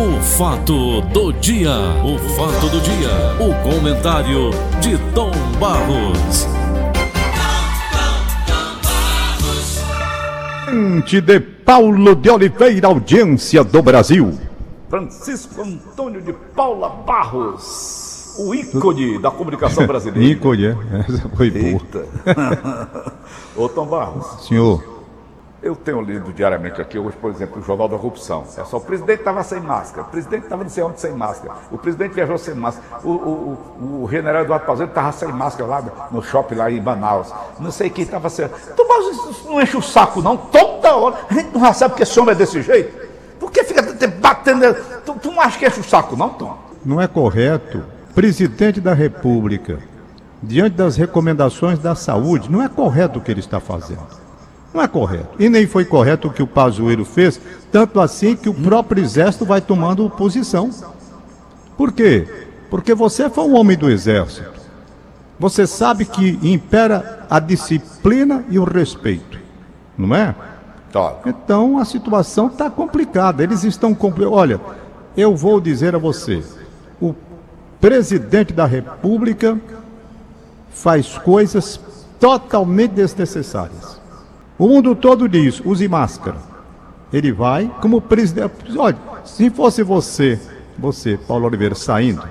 O fato do dia, o fato do dia, o comentário de Tom Barros. Gente de Paulo de Oliveira, audiência do Brasil. Francisco Antônio de Paula Barros, o ícone da comunicação brasileira. Ícone, é? Essa foi boa. Eita. Ô Tom Barros, Senhor, eu tenho lido diariamente aqui, hoje, por exemplo, o Jornal da Corrupção. É só o presidente estava sem máscara, o presidente estava não sei onde sem máscara, o presidente viajou sem máscara, o, o, o, general Eduardo Pazuello estava sem máscara lá no shopping lá em Manaus, não sei quem estava sem. Barros, isso não enche o saco não, toda hora. A gente não sabe que esse homem é desse jeito. Por que fica te batendo? Tu, tu não acha que enche o saco não, Tom? não é correto presidente da República, diante das recomendações da saúde, não é correto o que ele está fazendo. Não é correto. E nem foi correto o que o Pazuello fez, tanto assim que o próprio exército vai tomando posição. Por quê? Porque você foi um homem do exército. Você sabe que impera a disciplina e o respeito. Não é? Tá. Então a situação está complicada. Eles estão compli... Olha, eu vou dizer a você: o presidente da República faz coisas totalmente desnecessárias. O mundo todo diz: use máscara. Ele vai como presidente. Olha, se fosse você, você, Paulo Oliveira, saindo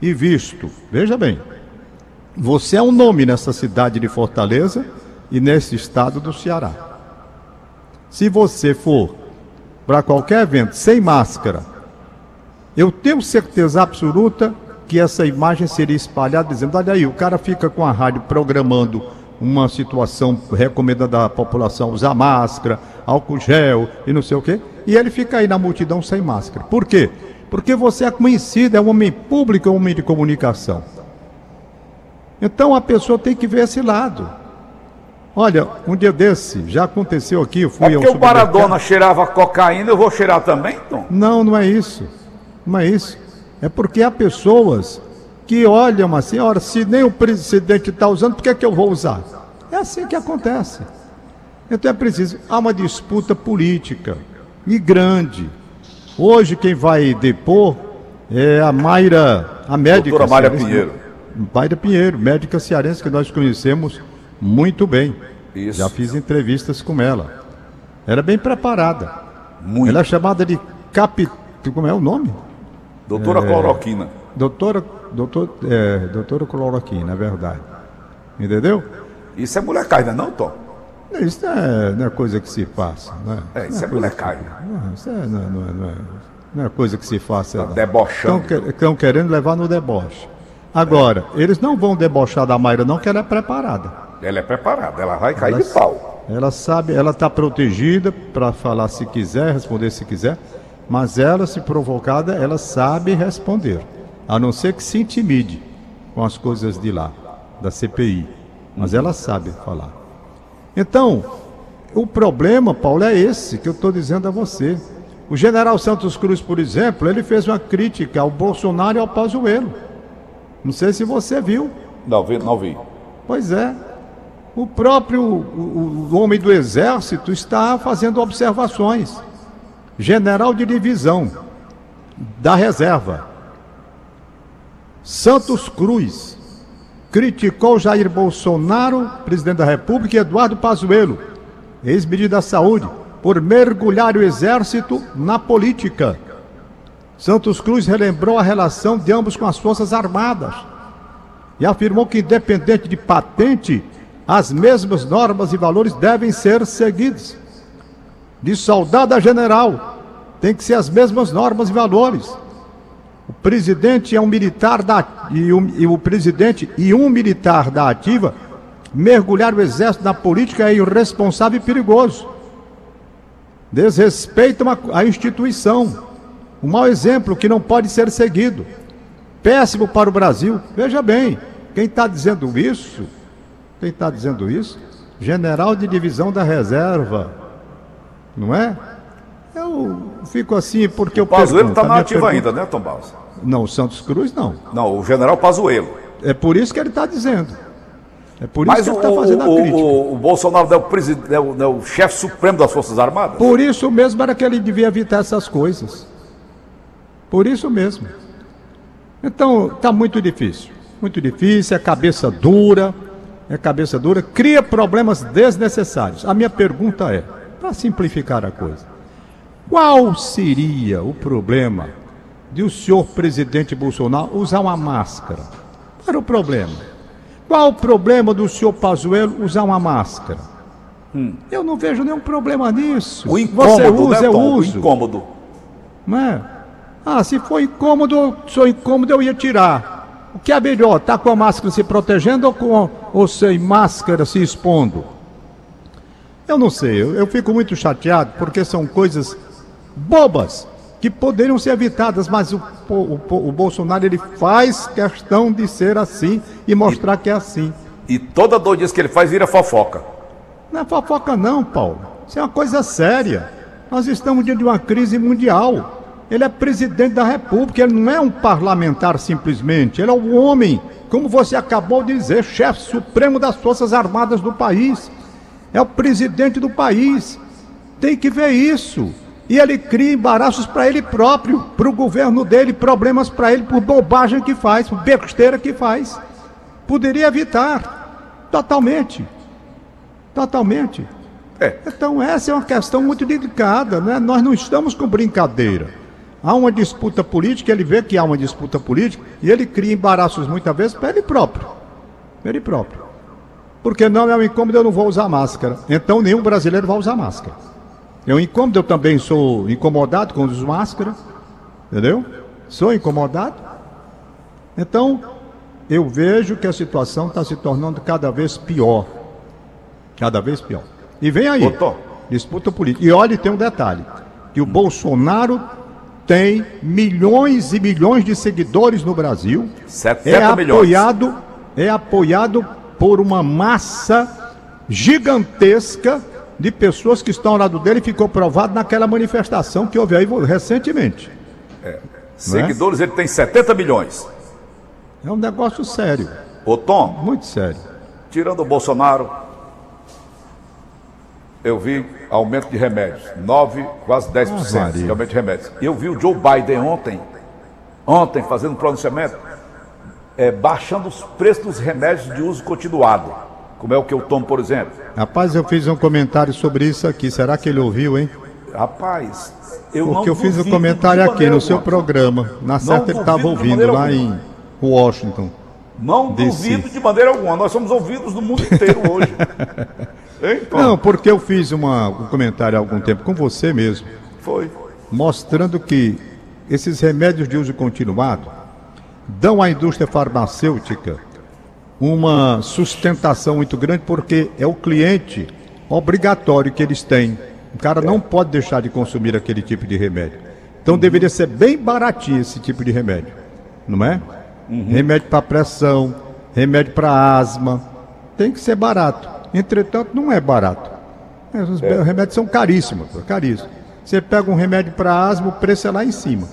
e visto, veja bem, você é um nome nessa cidade de Fortaleza e nesse estado do Ceará. Se você for para qualquer evento sem máscara, eu tenho certeza absoluta que essa imagem seria espalhada dizendo: olha aí, o cara fica com a rádio programando uma situação recomendando à população usar máscara, álcool gel e não sei o quê, e ele fica aí na multidão sem máscara. Por quê? Porque você é conhecido, é um homem público, é um homem de comunicação. Então a pessoa tem que ver esse lado. Olha, um dia desse, já aconteceu aqui, eu fui É ao porque o supermercado. Maradona cheirava cocaína, eu vou cheirar também, Tom? Não, não é isso. Não é isso. É porque há pessoas que olham assim, ora, se nem o presidente está usando, por que, que eu vou usar? É assim que acontece. Então é preciso. Há uma disputa política e grande. Hoje quem vai depor é a Mayra, a médica. Doutora Mayra cearense, Pinheiro. Mayra Pinheiro, médica cearense que nós conhecemos muito bem. Isso. Já fiz entrevistas com ela. Era bem preparada. Muito. Ela é chamada de capi... Como é o nome? Doutora Cloroquina. Doutora, doutor, é, doutora cloroquina, é verdade. Entendeu? Isso é molecagem, não, Tom? Isso não é, não é coisa que se passa, né? É, isso é molecagem. Não, isso é, não, é- não é, não, é, não é coisa que se faça. Tá debochando. Estão querendo levar no deboche. Agora, eles não vão debochar da Mayra, não, que ela é preparada. Ela é preparada, ela vai cair Ela- de pau. Ela sabe, ela está protegida para falar se quiser, responder se quiser, mas ela, se provocada, ela sabe responder, a não ser que se intimide com as coisas de lá, da CPI. Mas ela sabe falar. Então, o problema, Paulo, é esse que eu estou dizendo a você. O general Santos Cruz, por exemplo, ele fez uma crítica ao Bolsonaro e ao Pazuello. Não sei se você viu. Não vi, não vi. Pois é. O próprio o, o homem do exército está fazendo observações. General de divisão da reserva. Santos Cruz criticou Jair Bolsonaro, presidente da República, e Eduardo Pazuello, ex-ministro da Saúde, por mergulhar o exército na política. Santos Cruz relembrou a relação de ambos com as Forças Armadas e afirmou que, independente de patente, as mesmas normas e valores devem ser seguidos. De soldado a general, tem que ser as mesmas normas e valores. O presidente é um militar da e, um- e o presidente e um militar da ativa mergulhar o exército na política é irresponsável e perigoso. Desrespeitam a, a instituição. Um mau exemplo que não pode ser seguido. Péssimo para o Brasil. Veja bem, quem está dizendo isso, quem está dizendo isso, general de divisão da reserva, não é? Eu fico assim porque eu Pazuello pergunto, está na ativa pergunta- ainda, né, Tom Barros? Não, o Santos Cruz não. Não, o general Pazuello. É por isso que ele está dizendo. É por isso Mas que o, ele está fazendo a crítica. o- o Bolsonaro é o, é o- é o chefe supremo das Forças Armadas? Por isso mesmo era que ele devia evitar essas coisas. Por isso mesmo. Então, está muito difícil. Muito difícil, é cabeça dura, é cabeça dura, cria problemas desnecessários. A minha pergunta é, para simplificar a coisa, qual seria o problema de o senhor presidente Bolsonaro usar uma máscara? Qual era o problema? Qual o problema do senhor Pazuello usar uma máscara? Hum. Eu não vejo nenhum problema nisso. O incômodo, Você usa, né, eu uso. O incômodo. Não é? Ah, se for incômodo, sou incômodo, eu ia tirar. O que é melhor, tá com a máscara se protegendo ou, com, ou sem máscara se expondo? Eu não sei, eu, eu fico muito chateado porque são coisas bobas que poderiam ser evitadas, mas o, o, o, Bolsonaro ele faz questão de ser assim e mostrar e, que é assim. E toda dor disso que ele faz vira fofoca. Não é fofoca não, Paulo. Isso é uma coisa séria. Nós estamos diante de uma crise mundial. Ele é presidente da República, ele não é um parlamentar simplesmente, ele é um homem, como você acabou de dizer, chefe supremo das Forças Armadas do país. É o presidente do país. Tem que ver isso. E ele cria embaraços para ele próprio, para o governo dele, problemas para ele por bobagem que faz, por besteira que faz. Poderia evitar totalmente. Totalmente. É. Então essa é uma questão muito delicada, né? Nós não estamos com brincadeira. Há uma disputa política, ele vê que há uma disputa política e ele cria embaraços muitas vezes para ele próprio. Para ele próprio. Porque não é um incômodo, eu não vou usar máscara. Então nenhum brasileiro vai usar máscara. É um incômodo, eu também sou incomodado com os máscaras, entendeu? Sou incomodado. Então, eu vejo que a situação está se tornando cada vez pior. Cada vez pior. E vem aí, disputa política. E olha, tem um detalhe: que o Bolsonaro tem milhões e milhões de seguidores no Brasil. 70 é apoiado, milhões. é apoiado por uma massa gigantesca de pessoas que estão ao lado dele ficou provado naquela manifestação que houve aí recentemente. É. é? Seguidores, é? ele tem 70 milhões. É um negócio sério. Ô Tom. Muito sério. Tirando o Bolsonaro, eu vi aumento de remédios. 9, quase 10% ah, de aumento de remédios. Eu vi o Joe Biden ontem, ontem, fazendo um pronunciamento, é, baixando os preços dos remédios de uso continuado como é o que eu tomo, por exemplo. Rapaz, eu fiz um comentário sobre isso aqui. Será que ele ouviu, hein? Rapaz, eu Porque eu fiz um comentário aqui no seu programa. Na certa ele estava ouvindo lá em Washington. Não duvido de maneira alguma. Nós somos ouvidos no mundo inteiro hoje. Não, porque eu fiz uma, um comentário há algum tempo com você mesmo. Foi. Mostrando que esses remédios de uso continuado dão à indústria farmacêutica uma sustentação muito grande, porque é o cliente obrigatório que eles têm. O cara não pode deixar de consumir aquele tipo de remédio. Então uhum. deveria ser bem baratinho esse tipo de remédio, não é? Uhum. Remédio para pressão, remédio para asma, tem que ser barato. Entretanto, não é barato. Os é. remédios são caríssimos, caríssimos. Você pega um remédio para asma, o preço é lá em cima.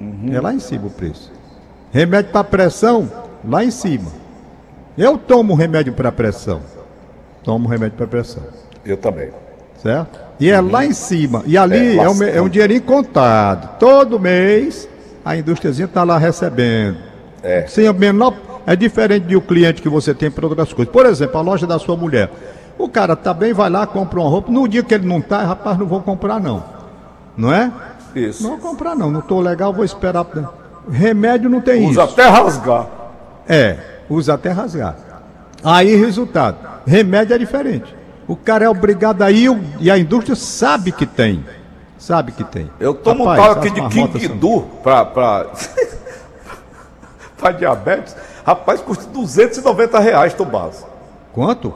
Uhum. É lá em cima o preço. Remédio para pressão, lá em cima. Eu tomo remédio para pressão. Tomo remédio para pressão. Eu também. Certo? E é uhum. lá em cima. E ali é, é, um, é um dinheirinho contado. Todo mês a indústriazinha está lá recebendo. É. Sem a menor. É diferente de o cliente que você tem para outras coisas. Por exemplo, a loja da sua mulher. O cara tá bem, vai lá, compra uma roupa. No dia que ele não tá, rapaz, não vou comprar não. Não é? Isso. Não vou comprar não. Não tô legal, vou esperar. Remédio não tem Usa isso. Usa até rasgar. É usa até rasgar. Aí, resultado: remédio é diferente. O cara é obrigado a ir e a indústria sabe que tem. Sabe que tem. Eu tomo Rapaz, um tal aqui de King Du para para diabetes. Rapaz, custa 290 reais, Tomás. Quanto?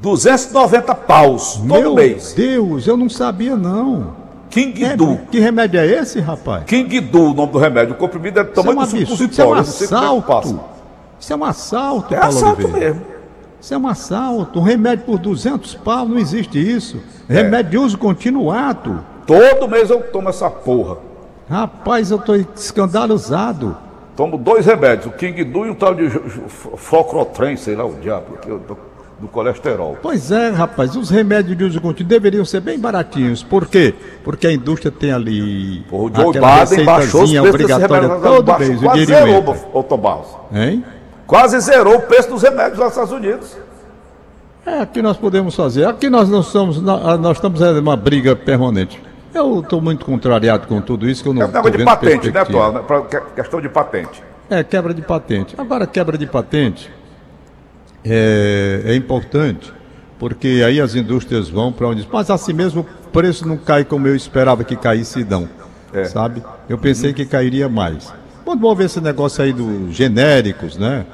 290 paus todo Meu mês. Deus, eu não sabia não. King é. Que remédio é esse, rapaz? King Du, o nome do remédio. O comprimido é do tamanho isso é um do absurdo, isso é um assalto. Isso é um assalto, é Paulo assalto Oliveira. mesmo. Isso é um assalto. Um remédio por 200 pau, não existe isso. É. Remédio de uso continuado. Todo mês eu tomo essa porra. Rapaz, eu tô escandalizado. Tomo dois remédios, o King Du e um tal de Focrotren, sei lá o diabo. Eu tô do colesterol. Pois é, rapaz, os remédios de uso contínuo deveriam ser bem baratinhos. Por quê? Porque a indústria tem ali O Joe Biden baixou os preços obrigatória todo mês, quase zerou, ô Tom Barros. Hein? Quase zerou o preço dos remédios nos Estados Unidos. É, aqui nós podemos fazer. Aqui nós não somos, nós, nós estamos em uma briga permanente. Eu estou muito contrariado com tudo isso, que eu não É um negócio de patente, né. Tom? Que- Questão de patente. É, quebra de patente. Agora, quebra de patente é, é importante, porque aí as indústrias vão para onde. Mas assim mesmo o preço não cai como eu esperava que caísse, não. É. Sabe? Eu pensei que cairia mais. Quando vou ver esse negócio aí dos genéricos, né?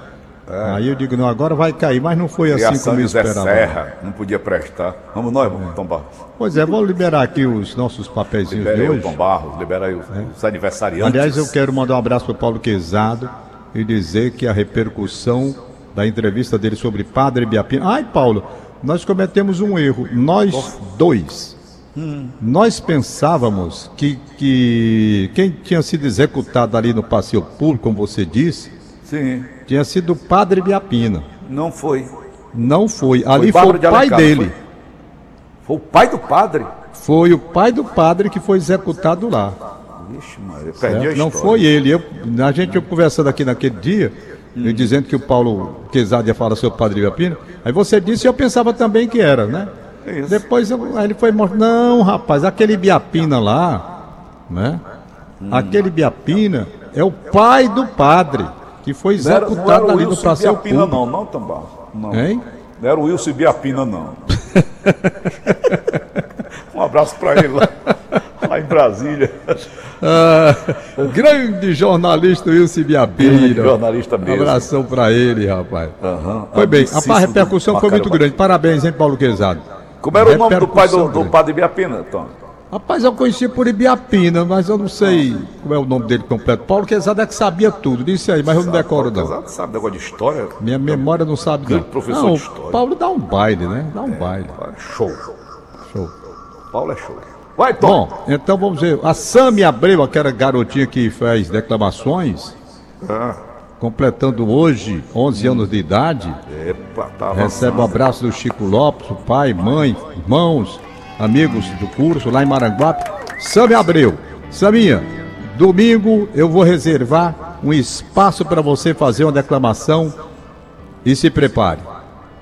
Aí eu digo, não, agora vai cair, mas não foi assim como eu esperava. Serra não podia prestar. Vamos nós, Tom Barros. Pois é, vou liberar aqui os nossos papeizinhos Libera de aí o hoje. Tom Barros, libera aí os, os aniversariantes. Aliás, eu quero mandar um abraço para o Paulo Quezado e dizer que a repercussão da entrevista dele sobre Padre Biapina. Ai, Paulo, nós cometemos um erro. Nós dois. Nós pensávamos que, que quem tinha sido executado ali no passeio público, como você disse, Sim, tinha sido o Padre Biapina. não foi. Não foi. Ali foi, Bárbara o de pai Alencar, dele. Foi o pai do padre. Foi o pai do padre que foi executado lá. Ixi, mano, eu perdi a história. Não foi ele. Eu, a gente conversando aqui naquele dia, eu dizendo que o Paulo Quezado ia falar sobre o Padre Biapina. Aí você disse e eu pensava também que era, né? Isso. Depois eu- ele foi mostrar. Não, rapaz, aquele Biapina lá, né? Hum. Aquele Biapina é o pai do padre, que foi Não era, não executado era ali no passeio Biapina, público. não, não, Barros. Não. Hein? Não era o Wilson Biapina, não. um abraço para ele lá, lá em Brasília. Ah, grande jornalista Wilson Biapina. Jornalista mesmo. Abração pra ele, rapaz. Aham. Foi bem, a repercussão foi muito grande. Parabéns, hein, Paulo Quezado. Como era o nome do pai do, do padre Biapina, Tom? Rapaz, eu conheci por Ibiapina, mas eu não sei como é o nome dele completo. Paulo Quezado é que sabia tudo, disse aí, mas eu não decoro não. Casado, sabe negócio de história? Minha memória não sabe não. Professor Não, de história. Paulo dá um baile, né? Dá um baile. Show. Show. Paulo é show. Vai, Tom. Bom, então vamos ver. A Sami Abreu, aquela garotinha que faz declamações, Ah, completando hoje 11 anos de idade, epa, tá recebe o avançando. abraço do Chico Lopes, pai, mãe, irmãos, amigos do curso lá em Maranguape. Sami Abreu. Saminha, domingo eu vou reservar um espaço para você fazer uma declamação e se prepare.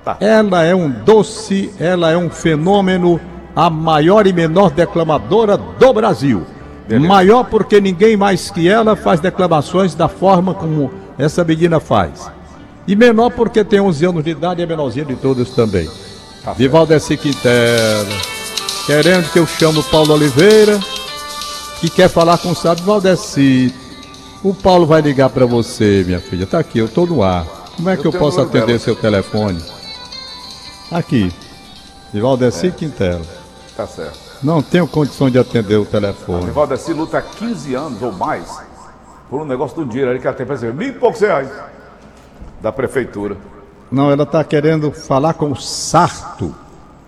Tá. Ela é um doce, ela é um fenômeno, a maior e menor declamadora do Brasil. Maior porque ninguém mais que ela faz declamações da forma como essa menina faz. E menor porque tem 11 anos de idade e é menorzinha de todos também. Tá Vivaldeci Quintela, querendo que eu chame o Paulo Oliveira, que quer falar com o Sábio Valdeci. O Paulo vai ligar para você, minha filha. Tá aqui, eu tô no ar. Como é que Eu eu posso atender dela. seu telefone? Aqui. De Valdeci Quintela. Tá certo. Não tenho condição de atender o telefone. O Valdeci luta há 15 anos ou mais por um negócio do dinheiro ali que ela tem para receber mil e poucos reais da prefeitura. Não, ela está querendo falar com o Sarto.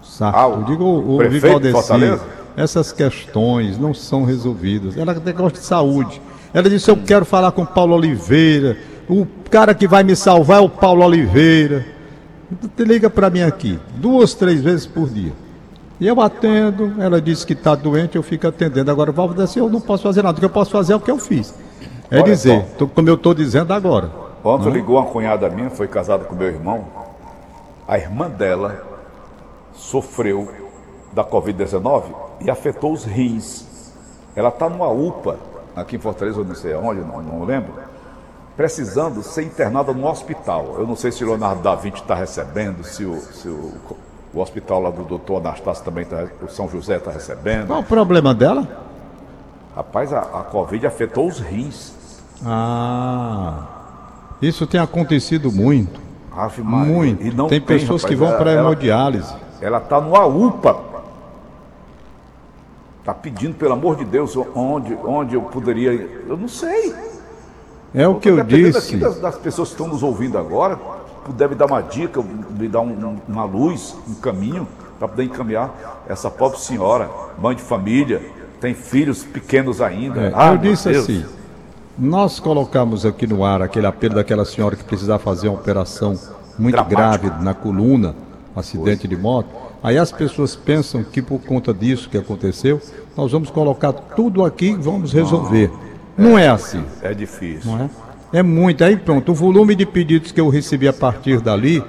Sarto. Ah, o digo o, o prefeito de. Fortaleza? Essas questões não são resolvidas. Ela tem negócio de saúde. Ela disse: Eu quero falar com o Paulo Oliveira. O cara que vai me salvar é o Paulo Oliveira. Te liga para mim aqui, duas, três vezes por dia. E eu atendo, ela disse que está doente, eu fico atendendo. Agora, Valdeci, eu não posso fazer nada. O que eu posso fazer é o que eu fiz. É Olha dizer, tô- como eu estou dizendo agora. Ontem ligou uma cunhada minha, foi casada com meu irmão. A irmã dela sofreu da Covid-19 e afetou os rins. Ela está numa UPA, aqui em Fortaleza, eu não sei aonde, não, não lembro, precisando ser internada no hospital. Eu não sei se o Leonardo da Vinci está recebendo, se o, se o, o hospital lá do doutor Anastácio também está, o São José está recebendo. Qual o problema dela? Rapaz, a, a Covid afetou os rins. Ah, isso tem acontecido muito, muito. E não tem pessoas rapaz, que vão para hemodiálise. Ela está numa UPA. Está pedindo, pelo amor de Deus, onde, onde eu poderia. Eu não sei. É o que eu disse. das, das pessoas que estão nos ouvindo agora, puder me dar uma dica, me dar um- um- uma luz, um caminho, para poder encaminhar essa pobre senhora, mãe de família, tem filhos pequenos ainda. É, Ah, eu disse Deus. assim: nós colocamos aqui no ar aquele apelo daquela senhora que precisava fazer uma operação muito Dramático. grave na coluna acidente de moto. Aí as pessoas pensam que por conta disso que aconteceu, nós vamos colocar tudo aqui e vamos resolver. Não é assim. É difícil. Não é? É muito. Aí pronto, o volume de pedidos que eu recebi a partir dali,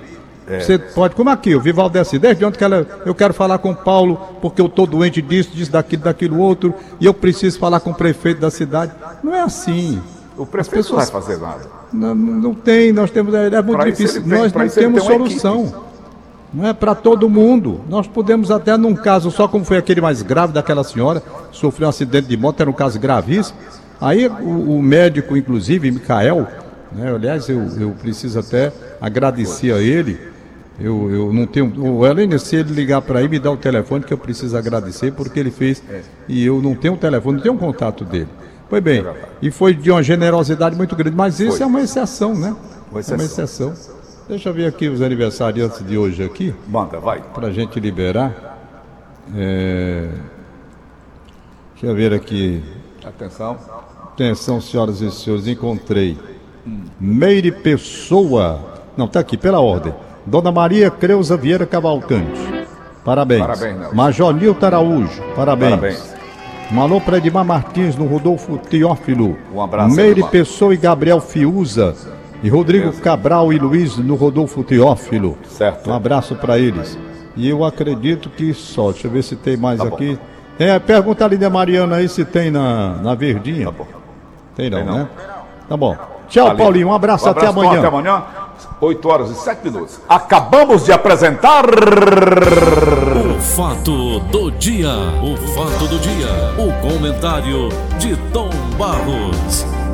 você pode, como aqui, o Vivaldo desce, desde ontem que ela, eu quero falar com o Paulo, porque eu estou doente disso, disso, daquilo, daquilo outro, e eu preciso falar com o prefeito da cidade. Não é assim. O prefeito pessoas- não vai fazer nada. Não, não tem, nós temos, é, é muito Pra difícil. tem- nós não temos tem solução. Não é para todo mundo. Nós podemos até num caso, só como foi aquele mais grave daquela senhora, sofreu um acidente de moto, era um caso gravíssimo. Aí o, o médico, inclusive, Micael, né, aliás, eu, eu preciso até agradecer a ele. Eu, eu não tenho. O Helene, se ele ligar para aí, me dá o telefone que eu preciso agradecer, porque ele fez. E eu não tenho o telefone, não tenho o contato dele. Foi bem. E foi de uma generosidade muito grande. Mas isso Foi. é uma exceção, né? Uma É uma exceção. exceção. Deixa eu ver aqui os aniversariantes de hoje aqui, Manda, vai. para a gente liberar. É... Deixa eu ver aqui. Atenção. Atenção, senhoras e senhores, encontrei. Meire Pessoa. Não, tá aqui, pela ordem. Dona Maria Creuza Vieira Cavalcante. Parabéns. Parabéns, Nelson. Major Nilton Araújo. Parabéns. Parabéns. Um alô para Edmar Martins no Rodolfo Teófilo. Um abraço, Meire Edmar. Pessoa e Gabriel Fiuza. E Rodrigo Cabral e Luiz no Rodolfo Teófilo. Certo. Um abraço para eles. E eu acredito que só. Deixa eu ver se tem mais Tá aqui. É, pergunta ali da Mariana aí se tem na, na Verdinha. Tá bom. Tem não, Tem não. né? Tá bom. Tchau, Ali. Paulinho. Um abraço, Um até Tom, amanhã. Até amanhã, 8 horas e 7 minutos. Acabamos de apresentar. O fato do dia. O fato do dia. O comentário de Tom Barros.